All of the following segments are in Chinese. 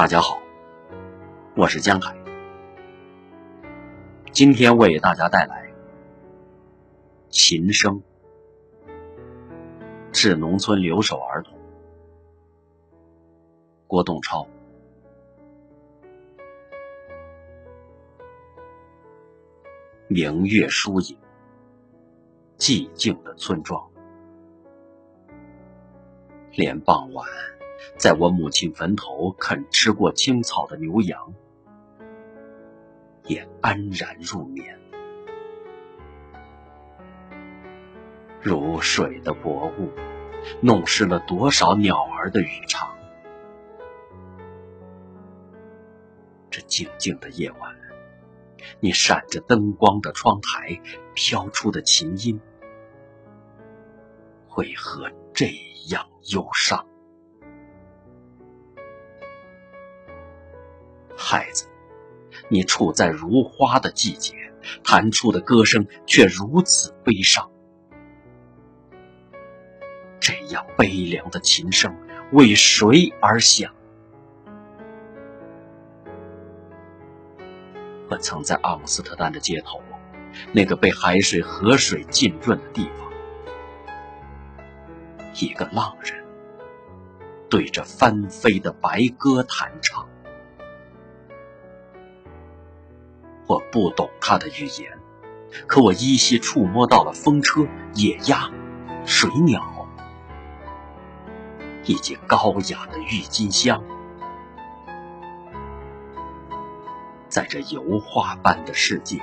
大家好，我是江海，今天为大家带来《琴声》，致农村留守儿童。郭栋超。明月疏影，寂静的村庄，连傍晚。在我母亲坟头啃吃过青草的牛羊，也安然入眠。如水的薄雾，弄湿了多少鸟儿的羽裳。这静静的夜晚，你闪着灯光的窗台飘出的琴音，为何这样忧伤？孩子，你处在如花的季节，弹出的歌声却如此悲伤。这样悲凉的琴声为谁而响？我曾在阿姆斯特丹的街头，那个被海水、河水浸润的地方，一个浪人对着翻飞的白鸽弹唱。我不懂他的语言，可我依稀触摸到了风车、野鸭、水鸟，以及高雅的郁金香。在这油画般的世界，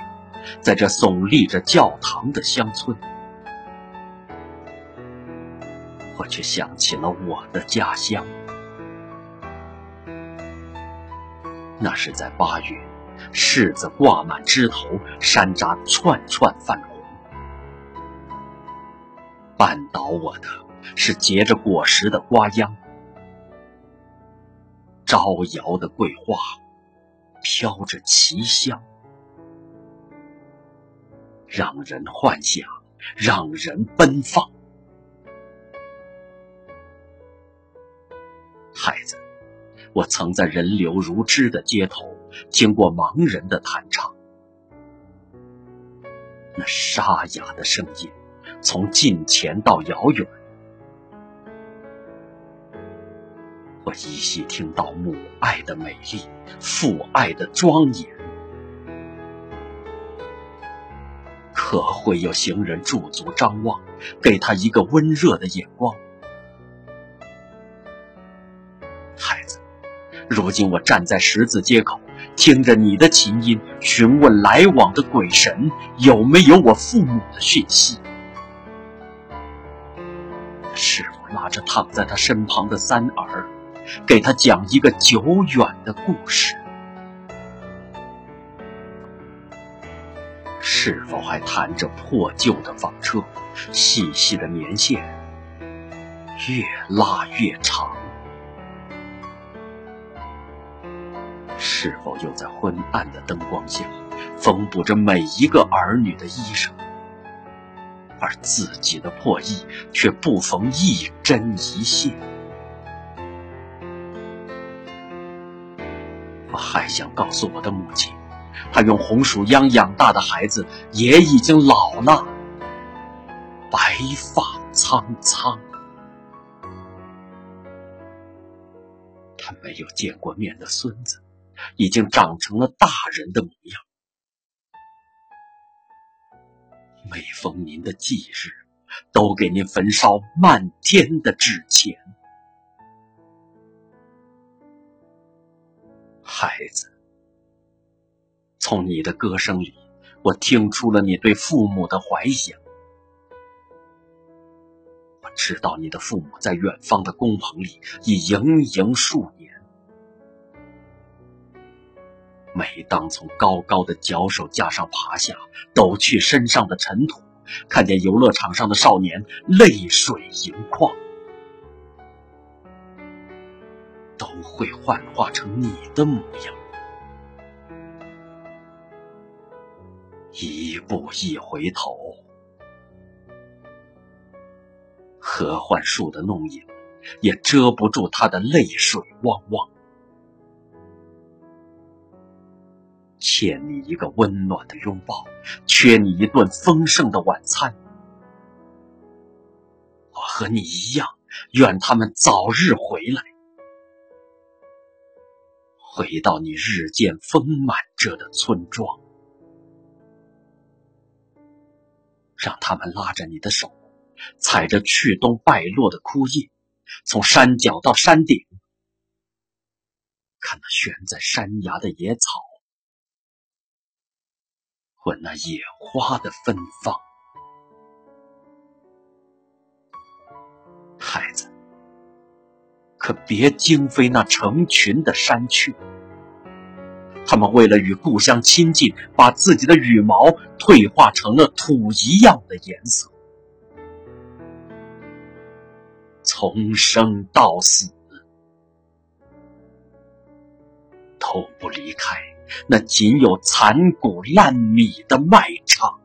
在这耸立着教堂的乡村，我却想起了我的家乡。那是在八月。柿子挂满枝头，山楂串串泛红。绊倒我的是结着果实的瓜秧，招摇的桂花飘着奇香，让人幻想，让人奔放。孩子，我曾在人流如织的街头。听过盲人的弹唱，那沙哑的声音，从近前到遥远，我依稀听到母爱的美丽，父爱的庄严。可会有行人驻足张望，给他一个温热的眼光？孩子，如今我站在十字街口。听着你的琴音，询问来往的鬼神有没有我父母的讯息。师傅拉着躺在他身旁的三儿，给他讲一个久远的故事。是否还弹着破旧的纺车，细细的棉线越拉越长？是否又在昏暗的灯光下缝补着每一个儿女的衣裳，而自己的破衣却不缝一针一线？我还想告诉我的母亲，她用红薯秧养大的孩子也已经老了，白发苍苍。他没有见过面的孙子。已经长成了大人的模样。每逢您的忌日，都给您焚烧漫天的纸钱。孩子，从你的歌声里，我听出了你对父母的怀想。我知道你的父母在远方的工棚里已营营数年。每当从高高的脚手架上爬下，抖去身上的尘土，看见游乐场上的少年泪水盈眶，都会幻化成你的模样。一步一回头，合欢树的弄影也遮不住他的泪水汪汪。欠你一个温暖的拥抱，缺你一顿丰盛的晚餐。我和你一样，愿他们早日回来，回到你日渐丰满着的村庄，让他们拉着你的手，踩着去冬败落的枯叶，从山脚到山顶，看那悬在山崖的野草。闻那野花的芬芳，孩子，可别惊飞那成群的山雀。他们为了与故乡亲近，把自己的羽毛退化成了土一样的颜色。从生到死，都不离开。那仅有残骨烂米的卖场。